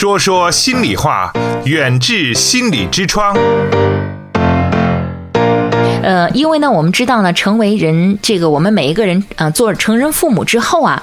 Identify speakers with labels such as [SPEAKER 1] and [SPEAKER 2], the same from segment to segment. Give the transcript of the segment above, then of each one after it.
[SPEAKER 1] 说说心里话，远治心理之窗。
[SPEAKER 2] 呃，因为呢，我们知道呢，成为人这个我们每一个人啊，做成人父母之后啊，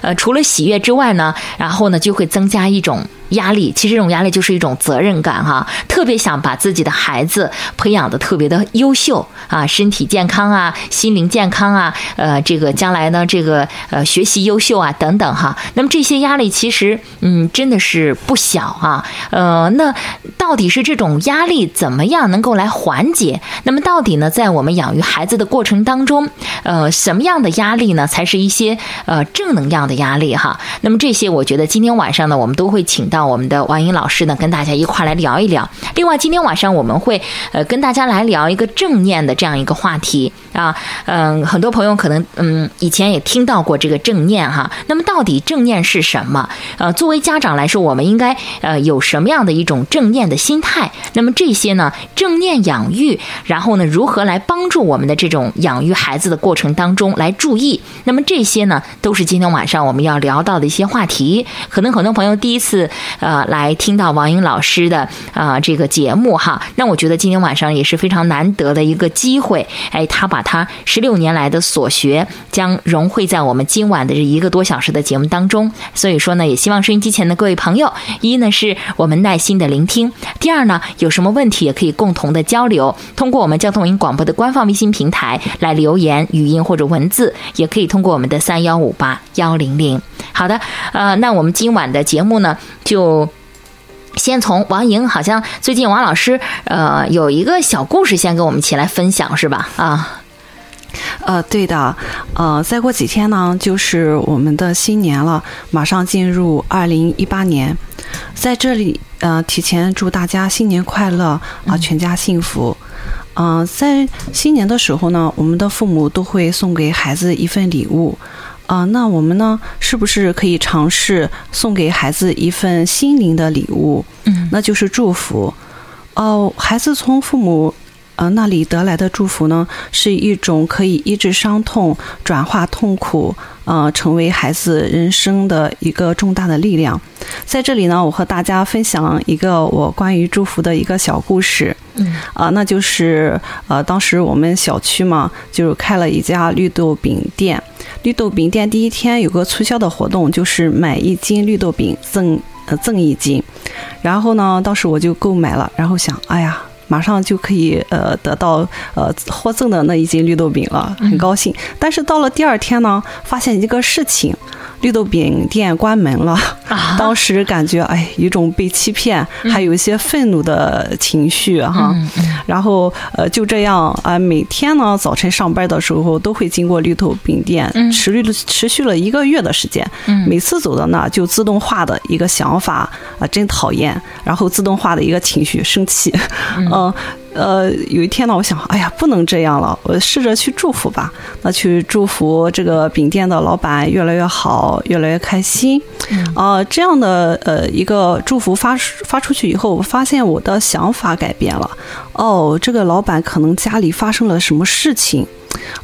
[SPEAKER 2] 呃，除了喜悦之外呢，然后呢，就会增加一种。压力其实这种压力就是一种责任感哈，特别想把自己的孩子培养的特别的优秀啊，身体健康啊，心灵健康啊，呃，这个将来呢，这个呃学习优秀啊等等哈。那么这些压力其实嗯真的是不小啊，呃，那到底是这种压力怎么样能够来缓解？那么到底呢，在我们养育孩子的过程当中，呃，什么样的压力呢，才是一些呃正能量的压力哈？那么这些我觉得今天晚上呢，我们都会请到。让我们的王英老师呢，跟大家一块儿来聊一聊。另外，今天晚上我们会呃跟大家来聊一个正念的这样一个话题啊。嗯，很多朋友可能嗯以前也听到过这个正念哈。那么到底正念是什么？呃，作为家长来说，我们应该呃有什么样的一种正念的心态？那么这些呢，正念养育，然后呢，如何来帮助我们的这种养育孩子的过程当中来注意？那么这些呢，都是今天晚上我们要聊到的一些话题。可能很多朋友第一次。呃，来听到王英老师的啊这个节目哈，那我觉得今天晚上也是非常难得的一个机会。哎，他把他十六年来的所学将融汇在我们今晚的这一个多小时的节目当中。所以说呢，也希望收音机前的各位朋友，一呢是我们耐心的聆听，第二呢有什么问题也可以共同的交流，通过我们交通音广播的官方微信平台来留言，语音或者文字，也可以通过我们的三幺五八幺零零。好的，呃，那我们今晚的节目呢，就先从王莹，好像最近王老师呃有一个小故事，先跟我们一起来分享，是吧？啊，
[SPEAKER 3] 呃，对的，呃，再过几天呢，就是我们的新年了，马上进入二零一八年，在这里，呃，提前祝大家新年快乐啊，全家幸福。嗯，在新年的时候呢，我们的父母都会送给孩子一份礼物。啊，那我们呢，是不是可以尝试送给孩子一份心灵的礼物？
[SPEAKER 2] 嗯，
[SPEAKER 3] 那就是祝福。哦，孩子从父母呃那里得来的祝福呢，是一种可以医治伤痛、转化痛苦，呃，成为孩子人生的一个重大的力量。在这里呢，我和大家分享一个我关于祝福的一个小故事。
[SPEAKER 2] 嗯，
[SPEAKER 3] 啊，那就是呃，当时我们小区嘛，就是开了一家绿豆饼店。绿豆饼店第一天有个促销的活动，就是买一斤绿豆饼赠呃赠一斤。然后呢，当时我就购买了，然后想，哎呀，马上就可以呃得到呃获赠的那一斤绿豆饼了，很高兴。但是到了第二天呢，发现一个事情。绿豆饼店关门了，当时感觉哎，一种被欺骗，还有一些愤怒的情绪哈。然后呃，就这样啊，每天呢早晨上班的时候都会经过绿豆饼店，持续持续了一个月的时间。每次走到那，就自动化的一个想法啊，真讨厌。然后自动化的一个情绪，生气。嗯。呃，有一天呢，我想，哎呀，不能这样了，我试着去祝福吧。那去祝福这个饼店的老板越来越好，越来越开心。啊，这样的呃一个祝福发发出去以后，我发现我的想法改变了。哦，这个老板可能家里发生了什么事情。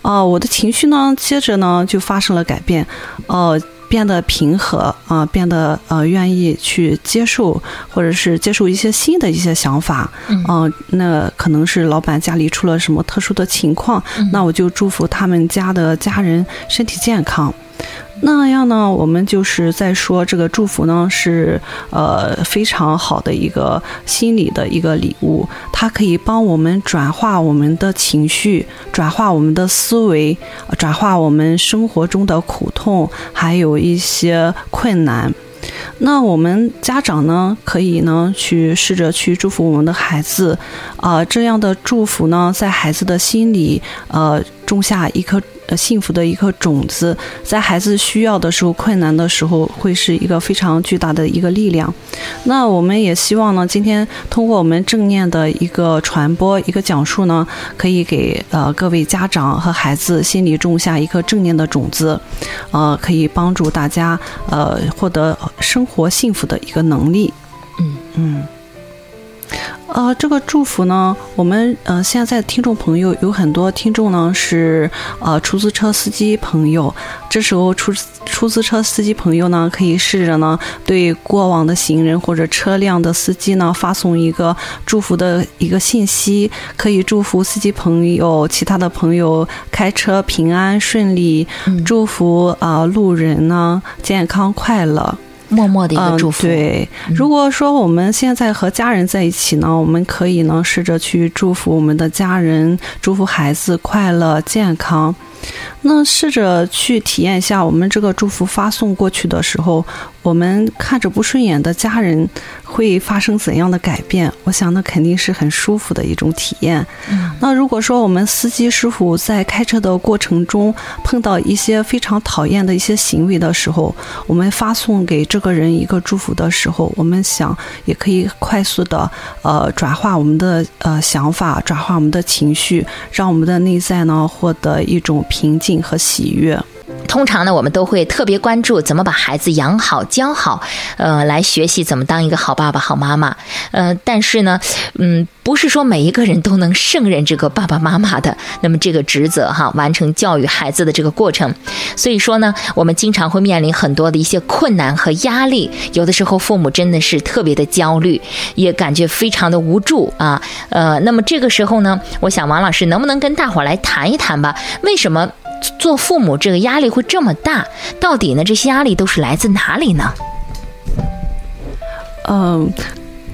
[SPEAKER 3] 啊，我的情绪呢，接着呢就发生了改变。哦。变得平和啊，变得呃愿意去接受，或者是接受一些新的一些想法，嗯，那可能是老板家里出了什么特殊的情况，那我就祝福他们家的家人身体健康。那样呢，我们就是在说这个祝福呢，是呃非常好的一个心理的一个礼物，它可以帮我们转化我们的情绪，转化我们的思维，转化我们生活中的苦痛，还有一些困难。那我们家长呢，可以呢去试着去祝福我们的孩子，啊，这样的祝福呢，在孩子的心里，呃，种下一颗。呃，幸福的一颗种子，在孩子需要的时候、困难的时候，会是一个非常巨大的一个力量。那我们也希望呢，今天通过我们正念的一个传播、一个讲述呢，可以给呃各位家长和孩子心里种下一颗正念的种子，呃，可以帮助大家呃获得生活幸福的一个能力。
[SPEAKER 2] 嗯
[SPEAKER 3] 嗯。呃，这个祝福呢，我们呃现在听众朋友有很多听众呢是呃出租车司机朋友，这时候出出租车司机朋友呢可以试着呢对过往的行人或者车辆的司机呢发送一个祝福的一个信息，可以祝福司机朋友、其他的朋友开车平安顺利，祝福啊、路人呢健康快乐。
[SPEAKER 2] 默默的一个祝福。
[SPEAKER 3] 嗯、对，如果说我们现在和家人在一起呢，我们可以呢试着去祝福我们的家人，祝福孩子快乐健康。那试着去体验一下，我们这个祝福发送过去的时候，我们看着不顺眼的家人会发生怎样的改变？我想那肯定是很舒服的一种体验。
[SPEAKER 2] 嗯、
[SPEAKER 3] 那如果说我们司机师傅在开车的过程中碰到一些非常讨厌的一些行为的时候，我们发送给这个人一个祝福的时候，我们想也可以快速的呃转化我们的呃想法，转化我们的情绪，让我们的内在呢获得一种平静和喜悦。
[SPEAKER 2] 通常呢，我们都会特别关注怎么把孩子养好、教好，呃，来学习怎么当一个好爸爸、好妈妈。呃，但是呢，嗯，不是说每一个人都能胜任这个爸爸妈妈的那么这个职责哈，完成教育孩子的这个过程。所以说呢，我们经常会面临很多的一些困难和压力，有的时候父母真的是特别的焦虑，也感觉非常的无助啊。呃，那么这个时候呢，我想王老师能不能跟大伙来谈一谈吧？为什么？做父母这个压力会这么大，到底呢？这些压力都是来自哪里呢？
[SPEAKER 3] 嗯，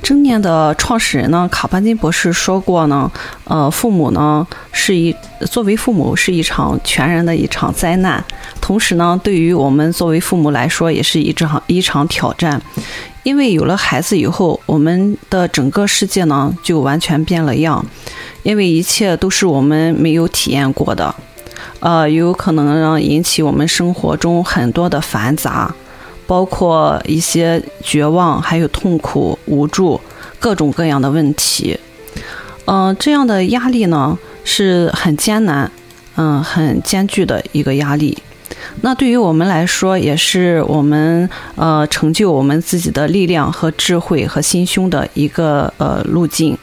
[SPEAKER 3] 正念的创始人呢，卡巴金博士说过呢，呃，父母呢是一作为父母是一场全然的一场灾难，同时呢，对于我们作为父母来说，也是一场一场挑战，因为有了孩子以后，我们的整个世界呢就完全变了样，因为一切都是我们没有体验过的。呃，有可能让引起我们生活中很多的繁杂，包括一些绝望，还有痛苦、无助，各种各样的问题。嗯、呃，这样的压力呢是很艰难，嗯，很艰巨的一个压力。那对于我们来说，也是我们呃成就我们自己的力量和智慧和心胸的一个呃路径。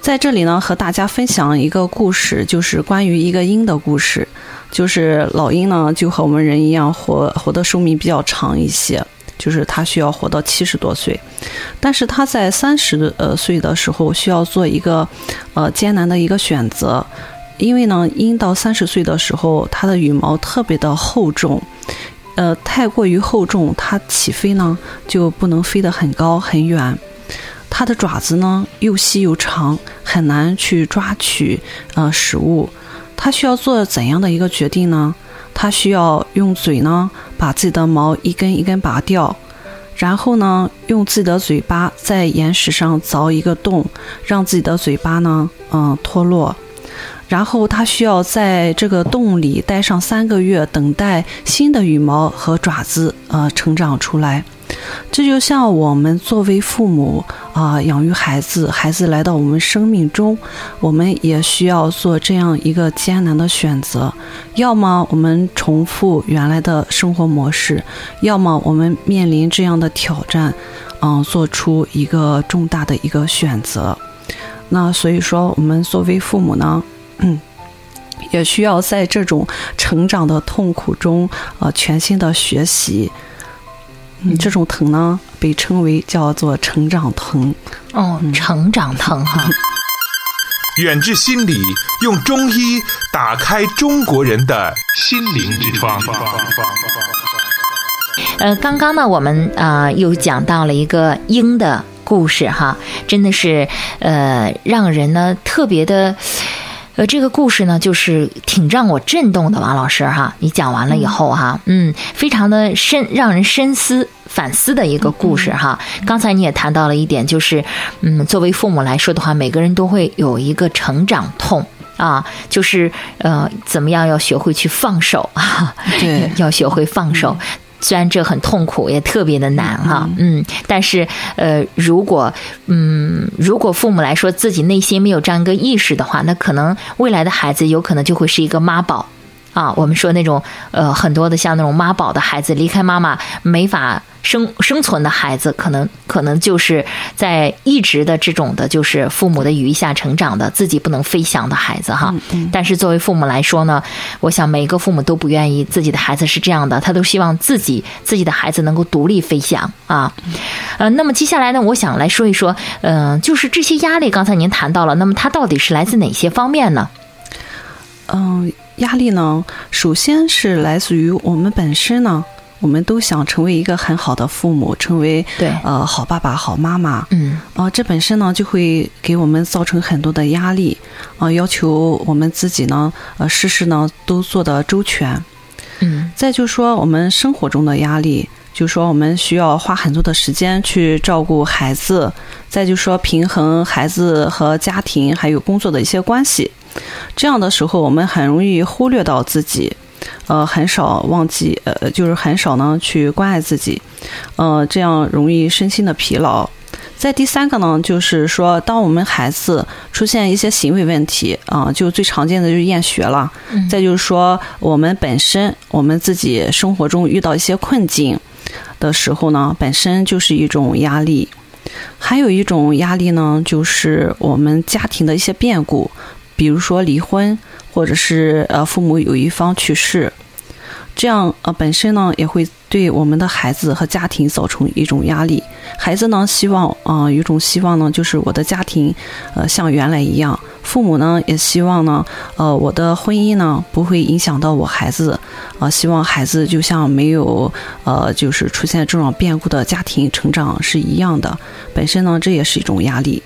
[SPEAKER 3] 在这里呢，和大家分享一个故事，就是关于一个鹰的故事。就是老鹰呢，就和我们人一样，活活的寿命比较长一些，就是它需要活到七十多岁。但是它在三十呃岁的时候，需要做一个呃艰难的一个选择，因为呢，鹰到三十岁的时候，它的羽毛特别的厚重，呃，太过于厚重，它起飞呢就不能飞得很高很远。它的爪子呢又细又长，很难去抓取呃食物。它需要做怎样的一个决定呢？它需要用嘴呢把自己的毛一根一根拔掉，然后呢用自己的嘴巴在岩石上凿一个洞，让自己的嘴巴呢嗯脱落。然后它需要在这个洞里待上三个月，等待新的羽毛和爪子呃成长出来。这就像我们作为父母啊、养育孩子，孩子来到我们生命中，我们也需要做这样一个艰难的选择：要么我们重复原来的生活模式，要么我们面临这样的挑战，嗯、做出一个重大的一个选择。那所以说，我们作为父母呢，嗯。也需要在这种成长的痛苦中，呃，全新的学习。嗯，这种疼呢，被称为叫做成长疼。
[SPEAKER 2] 哦，成长疼哈。
[SPEAKER 1] 远志心理用中医打开中国人的心灵之窗。
[SPEAKER 2] 呃，刚刚呢，我们啊、呃、又讲到了一个鹰的故事哈，真的是呃让人呢特别的。呃，这个故事呢，就是挺让我震动的，王老师哈。你讲完了以后哈，嗯，非常的深，让人深思反思的一个故事哈。刚才你也谈到了一点，就是嗯，作为父母来说的话，每个人都会有一个成长痛啊，就是呃，怎么样要学会去放手啊，
[SPEAKER 3] 对，
[SPEAKER 2] 要学会放手。虽然这很痛苦，也特别的难哈，嗯，但是呃，如果嗯，如果父母来说自己内心没有这样一个意识的话，那可能未来的孩子有可能就会是一个妈宝啊，我们说那种呃很多的像那种妈宝的孩子，离开妈妈没法生生存的孩子，可能可能就是在一直的这种的，就是父母的羽翼下成长的，自己不能飞翔的孩子哈。但是作为父母来说呢，我想每一个父母都不愿意自己的孩子是这样的，他都希望自己自己的孩子能够独立飞翔啊。呃，那么接下来呢，我想来说一说，嗯、就是这些压力，刚才您谈到了，那么它到底是来自哪些方面呢？
[SPEAKER 3] 嗯，压力呢，首先是来自于我们本身呢，我们都想成为一个很好的父母，成为
[SPEAKER 2] 对
[SPEAKER 3] 呃好爸爸、好妈妈。
[SPEAKER 2] 嗯
[SPEAKER 3] 啊、这本身呢就会给我们造成很多的压力，啊、要求我们自己呢，呃，事事呢都做得周全。
[SPEAKER 2] 嗯
[SPEAKER 3] 再就说我们生活中的压力，就说我们需要花很多的时间去照顾孩子，再就说平衡孩子和家庭还有工作的一些关系。这样的时候，我们很容易忽略到自己，呃，很少忘记，呃，就是很少呢去关爱自己，呃，这样容易身心的疲劳。再第三个呢，就是说，当我们孩子出现一些行为问题啊、就最常见的就是厌学了。
[SPEAKER 2] 嗯
[SPEAKER 3] 再就是说，我们本身我们自己生活中遇到一些困境的时候呢，本身就是一种压力。还有一种压力呢，就是我们家庭的一些变故，比如说离婚，或者是呃父母有一方去世，这样呃本身呢也会对我们的孩子和家庭造成一种压力。孩子呢希望啊、有种希望呢，就是我的家庭呃像原来一样，父母呢也希望呢呃我的婚姻呢不会影响到我孩子，呃希望孩子就像没有呃就是出现这种变故的家庭成长是一样的。本身呢这也是一种压力。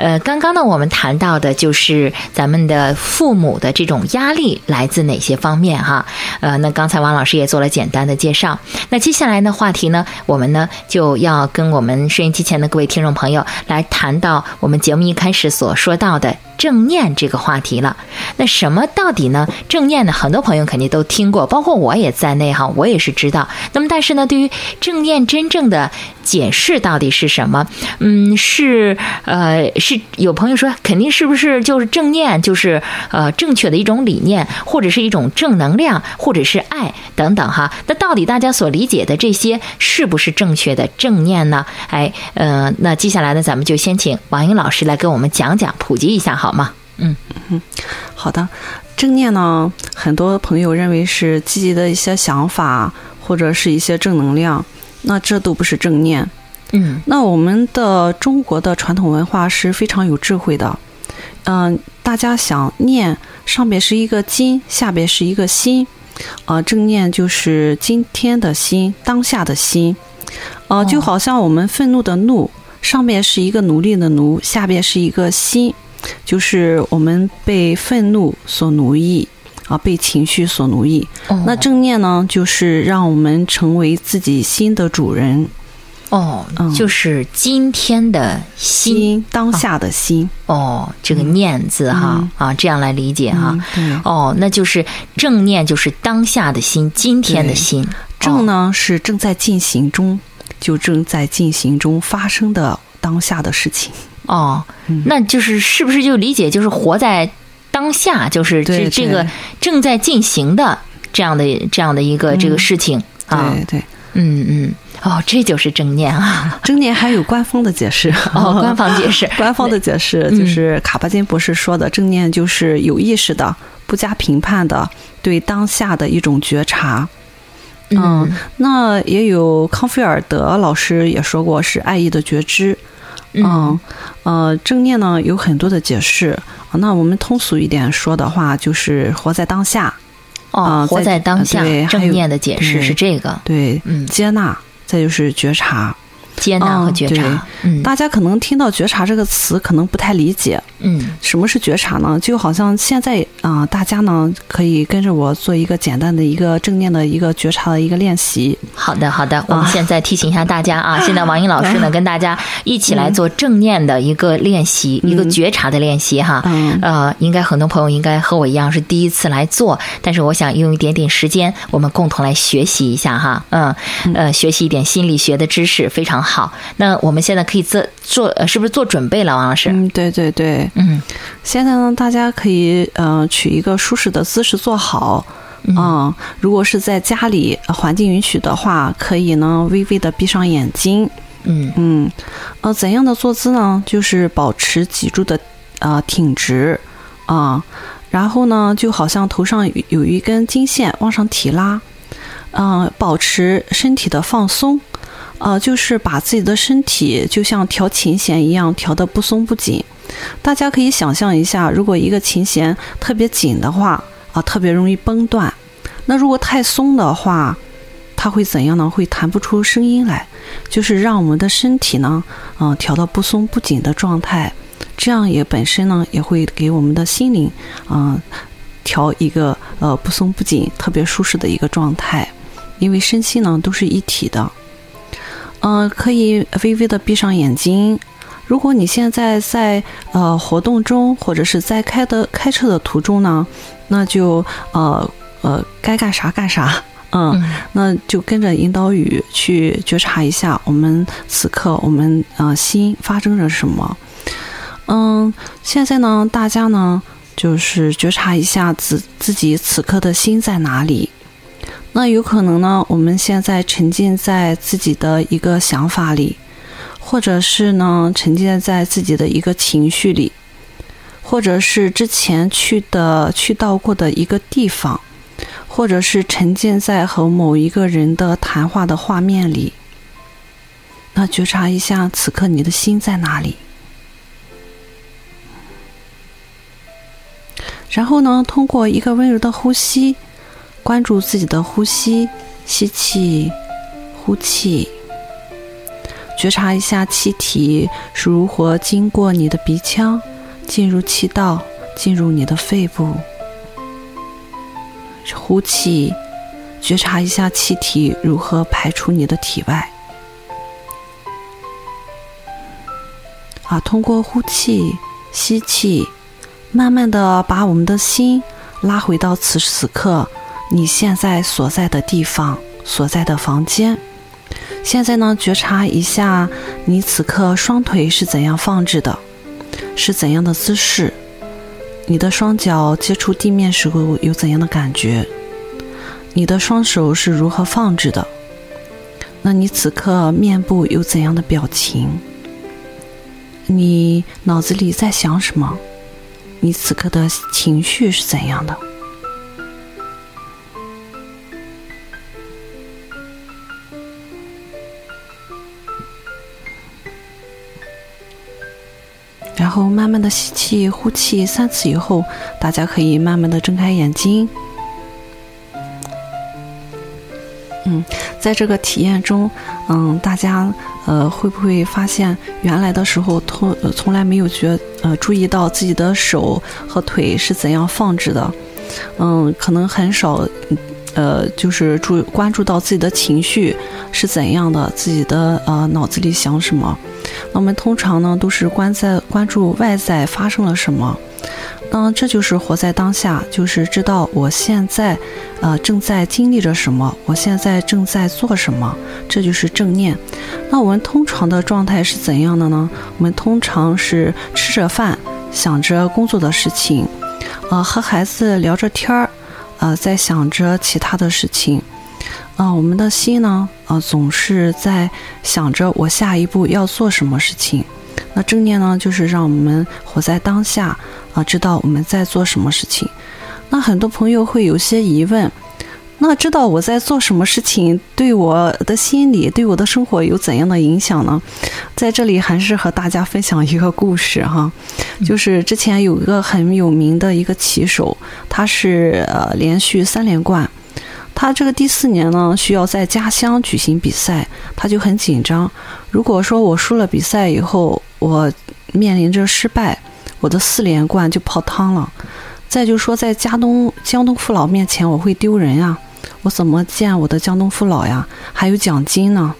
[SPEAKER 2] 呃，刚刚呢，我们谈到的就是咱们的父母的这种压力来自哪些方面哈？呃，那刚才王老师也做了简单的介绍。那接下来呢，话题呢，我们呢就要跟我们收音机前的各位听众朋友来谈到我们节目一开始所说到的正念这个话题了。那什么到底呢？正念呢，很多朋友肯定都听过，包括我也在内哈，我也是知道。那么，但是呢，对于正念真正的解释到底是什么？嗯，是呃，是有朋友说，肯定是不是就是正念，就是呃正确的一种理念，或者是一种正能量，或者是爱等等哈。那到底大家所理解的这些是不是正确的正念呢？哎，呃，那接下来呢，咱们就先请王英老师来给我们讲讲，普及一下好吗？
[SPEAKER 3] 好的，正念呢，很多朋友认为是积极的一些想法，或者是一些正能量，那这都不是正念。
[SPEAKER 2] 嗯。
[SPEAKER 3] 那我们的中国的传统文化是非常有智慧的，嗯、大家想念上面是一个金，下边是一个心，呃，正念就是今天的心，当下的心，呃，就好像我们愤怒的怒，上面是一个奴隶的奴，下边是一个心，就是我们被愤怒所奴役。啊，被情绪所奴役。
[SPEAKER 2] 哦
[SPEAKER 3] 那正念呢，就是让我们成为自己心的主人，
[SPEAKER 2] 哦
[SPEAKER 3] 嗯，
[SPEAKER 2] 就是今天的心
[SPEAKER 3] 心当下的心。
[SPEAKER 2] 哦，这个念字哈、啊，这样来理解哈。
[SPEAKER 3] 嗯，对。
[SPEAKER 2] 哦，那就是正念，就是当下的心，今天的心。
[SPEAKER 3] 正呢是正在进行中，就正在进行中发生的当下的事情。
[SPEAKER 2] 哦，
[SPEAKER 3] 嗯
[SPEAKER 2] 那就是是不是就理解就是活在当下，就是这这个正在进行的这样的这样的一个这个事情啊。
[SPEAKER 3] 对对，
[SPEAKER 2] 嗯嗯，哦，这就是正念啊。
[SPEAKER 3] 正念还有官方的解释。
[SPEAKER 2] 哦，官方解释。
[SPEAKER 3] 官方的解释
[SPEAKER 2] 嗯
[SPEAKER 3] 就是卡巴金博士说的，正念就是有意识的、不加评判的对当下的一种觉察。
[SPEAKER 2] 嗯
[SPEAKER 3] 那也有康菲尔德老师也说过是爱意的觉知。嗯，呃，正念呢有很多的解释。那我们通俗一点说的话，就是活在当下。
[SPEAKER 2] 哦，活
[SPEAKER 3] 啊在
[SPEAKER 2] 在当下
[SPEAKER 3] 呃对，还
[SPEAKER 2] 正
[SPEAKER 3] 有
[SPEAKER 2] 念的解释
[SPEAKER 3] 对
[SPEAKER 2] 是这个，
[SPEAKER 3] 对，
[SPEAKER 2] 嗯，
[SPEAKER 3] 接纳，再就是觉察。
[SPEAKER 2] 接纳和觉察。嗯
[SPEAKER 3] 大家可能听到“觉察”这个词，可能不太理解。
[SPEAKER 2] 嗯
[SPEAKER 3] 什么是觉察呢？就好像现在啊、大家呢可以跟着我做一个简单的一个正念的一个觉察的一个练习。
[SPEAKER 2] 好的，好
[SPEAKER 3] 啊
[SPEAKER 2] 的，我们现在提醒一下大家啊，现在王英老师呢跟大家一起来做正念的一个练习，一个觉察的练习哈。
[SPEAKER 3] 嗯
[SPEAKER 2] 呃，应该很多朋友应该和我一样是第一次来做，但是我想用一点点时间，我们共同来学习一下哈。嗯，呃，学习一点心理学的知识非常好。那我们现在可以做做，呃，是不是做准备了，王老师？
[SPEAKER 3] 嗯，对对对。
[SPEAKER 2] 嗯。
[SPEAKER 3] 现在呢，大家可以呃取一个舒适的姿势坐好，嗯，如果是在家里环境允许的话，可以呢微微的闭上眼睛。
[SPEAKER 2] 嗯。
[SPEAKER 3] 嗯，呃，怎样的坐姿呢？就是保持脊柱的呃挺直啊，然后呢，就好像头上有有一根金线往上提拉，嗯、保持身体的放松，呃，就是把自己的身体就像调琴弦一样调得不松不紧。大家可以想象一下，如果一个琴弦特别紧的话，啊，特别容易崩断。那如果太松的话，它会怎样呢？会弹不出声音来，就是让我们的身体呢，嗯、调到不松不紧的状态。这样也本身呢，也会给我们的心灵，嗯、调一个呃不松不紧、特别舒适的一个状态。因为身心呢都是一体的。嗯、可以微微的闭上眼睛。如果你现在在呃活动中，或者是在开的开车的途中呢，那就呃呃该干啥干啥，嗯，
[SPEAKER 2] 嗯
[SPEAKER 3] 那就跟着引导语去觉察一下我们此刻我们呃心发生着什么。嗯，现在呢，大家呢就是觉察一下自自己此刻的心在哪里。那有可能呢，我们现在沉浸在自己的一个想法里，或者是呢沉浸在自己的一个情绪里，或者是之前去的去到过的一个地方，或者是沉浸在和某一个人的谈话的画面里。那觉察一下，此刻你的心在哪里？然后呢，通过一个温柔的呼吸，关注自己的呼吸，吸气，呼气，觉察一下气体是如何经过你的鼻腔，进入气道，进入你的肺部。呼气，觉察一下气体如何排出你的体外。啊，通过呼气、吸气，慢慢的把我们的心拉回到此时此刻你现在所在的地方、所在的房间。现在呢，觉察一下你此刻双腿是怎样放置的，是怎样的姿势。你的双脚接触地面时候有怎样的感觉？你的双手是如何放置的？那你此刻面部有怎样的表情？你脑子里在想什么？你此刻的情绪是怎样的？然后慢慢的吸气、呼气三次以后，大家可以慢慢的睁开眼睛。嗯，在这个体验中，嗯，大家呃会不会发现原来的时候从从来没有觉呃注意到自己的手和腿是怎样放置的？嗯，可能很少呃就是注关注到自己的情绪是怎样的，自己的呃脑子里想什么。那我们通常呢都是关在关注外在发生了什么。嗯，这就是活在当下，就是知道我现在，呃，正在经历着什么，我现在正在做什么，这就是正念。那我们通常的状态是怎样的呢？我们通常是吃着饭，想着工作的事情，呃，和孩子聊着天儿，呃，在想着其他的事情。啊、我们的心呢，呃，总是在想着我下一步要做什么事情。那正念呢，就是让我们活在当下，啊、知道我们在做什么事情。那很多朋友会有些疑问，那知道我在做什么事情，对我的心理、对我的生活有怎样的影响呢？在这里还是和大家分享一个故事哈，就是之前有一个很有名的一个棋手，他是呃连续三连冠。他这个第四年呢，需要在家乡举行比赛，他就很紧张。如果说我输了比赛以后，我面临着失败，我的四连冠就泡汤了。再就说在江东江东父老面前，我会丢人呀，我怎么见我的江东父老呀？还有奖金呢，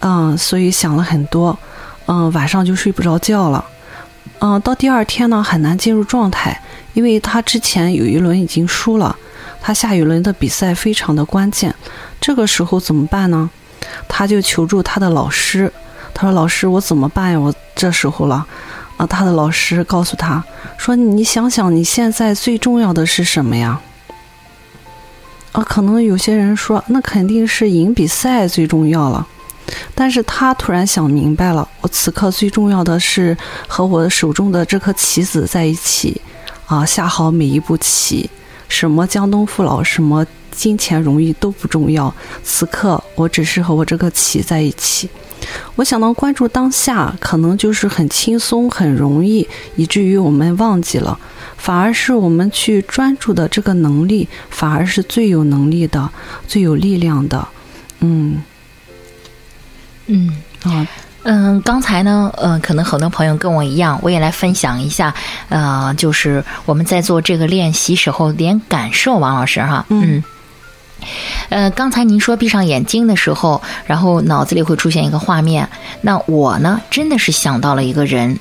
[SPEAKER 3] 嗯，所以想了很多，嗯，晚上就睡不着觉了。嗯，到第二天呢，很难进入状态，因为他之前有一轮已经输了。他下一轮的比赛非常的关键，这个时候怎么办呢？他就求助他的老师，他说：“老师，我怎么办呀？我这时候了。”啊，他的老师告诉他说：“你想想，你现在最重要的是什么呀？啊，可能有些人说，那肯定是赢比赛最重要了。但是他突然想明白了，我此刻最重要的是和我手中的这颗棋子在一起，啊，下好每一步棋，什么江东父老，什么金钱荣誉都不重要。此刻我只是和我这颗棋在一起。我想到关注当下，可能就是很轻松、很容易，以至于我们忘记了，反而是我们去专注的这个能力，反而是最有能力的、最有力量的。嗯。
[SPEAKER 2] 嗯
[SPEAKER 3] 啊，
[SPEAKER 2] 嗯，刚才呢，呃，可能很多朋友跟我一样，我也来分享一下，呃，就是我们在做这个练习时候连感受，王老师哈，嗯，呃，刚才您说闭上眼睛的时候，然后脑子里会出现一个画面，那我呢，真的是想到了一个人。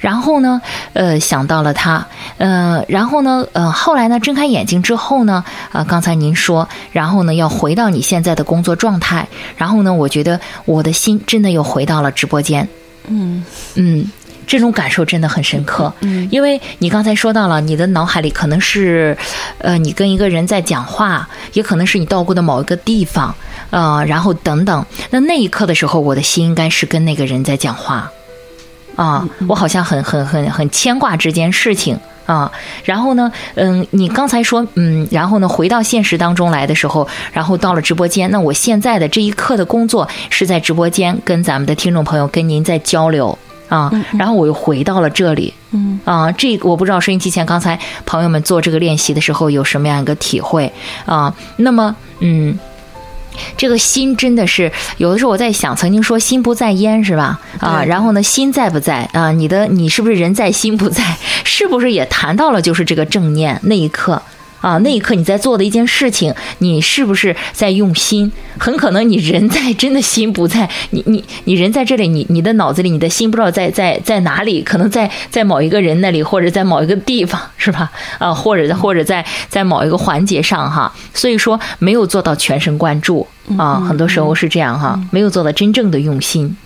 [SPEAKER 2] 然后呢，呃，想到了他，呃，然后呢，呃，后来呢，睁开眼睛之后呢，啊，刚才您说，然后呢，要回到你现在的工作状态，然后呢，我觉得我的心真的又回到了直播间，
[SPEAKER 3] 嗯。
[SPEAKER 2] 嗯，这种感受真的很深刻，
[SPEAKER 3] 嗯，
[SPEAKER 2] 因为你刚才说到了，你的脑海里可能是，呃，你跟一个人在讲话，也可能是你到过的某一个地方，呃，然后等等，那那一刻的时候，我的心应该是跟那个人在讲话。啊，我好像很很很很牵挂这件事情啊。然后呢，嗯，你刚才说，嗯，然后呢，回到现实当中来的时候，然后到了直播间。那我现在的这一刻的工作是在直播间跟咱们的听众朋友跟您在交流啊。然后我又回到了这里，
[SPEAKER 3] 嗯
[SPEAKER 2] 啊，这我不知道收音机前刚才朋友们做这个练习的时候有什么样一个体会啊？那么，嗯。这个心真的是有的时候我在想，曾经说心不在焉是吧？啊，然后呢，心在不在啊？你的你是不是人在心不在？是不是也谈到了就是这个正念那一刻？啊，那一刻你在做的一件事情，你是不是在用心？很可能你人在，真的心不在。你你你人在这里，你你的脑子里，你的心不知道在在在哪里？可能在在某一个人那里，或者在某一个地方，是吧？啊，或者或者在在某一个环节上哈。所以说没有做到全神贯注啊，很多时候是这样哈，没有做到真正的用心。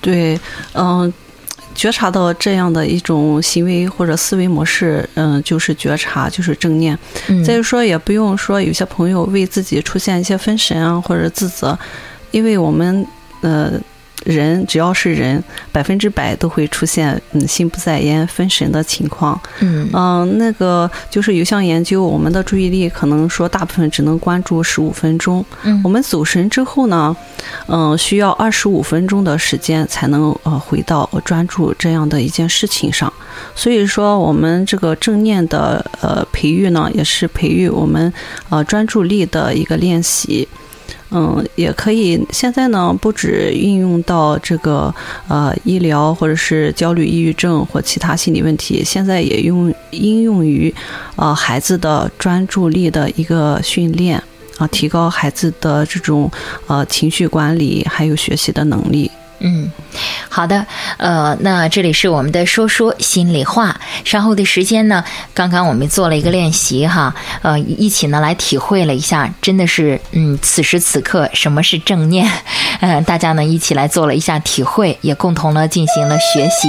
[SPEAKER 3] 对，嗯。觉察到这样的一种行为或者思维模式，嗯，就是觉察，就是正念。再就说，也不用说有些朋友为自己出现一些分神啊或者自责，因为我们，呃。人只要是人，百分之百都会出现嗯心不在焉、分神的情况。
[SPEAKER 2] 嗯
[SPEAKER 3] 嗯，那个就是有项研究，我们的注意力可能说大部分只能关注十五分钟。
[SPEAKER 2] 嗯，
[SPEAKER 3] 我们走神之后呢，嗯，需要二十五分钟的时间才能呃回到专注这样的一件事情上。所以说，我们这个正念的呃培育呢，也是培育我们呃专注力的一个练习。嗯，也可以。现在呢，不止应用到这个呃医疗，或者是焦虑、抑郁症或其他心理问题，现在也用应用于呃孩子的专注力的一个训练啊，提高孩子的这种呃情绪管理还有学习的能力。
[SPEAKER 2] 嗯，好的，呃，那这里是我们的说说心里话。稍后的时间呢，刚刚我们做了一个练习哈，呃，一起呢来体会了一下，真的是，嗯，此时此刻什么是正念？嗯，大家呢一起来做了一下体会，也共同呢进行了学习。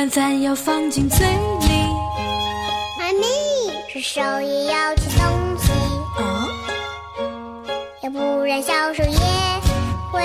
[SPEAKER 4] 饭饭要放进嘴里，妈咪，吃手也要吃东西，哦，要不然小手也会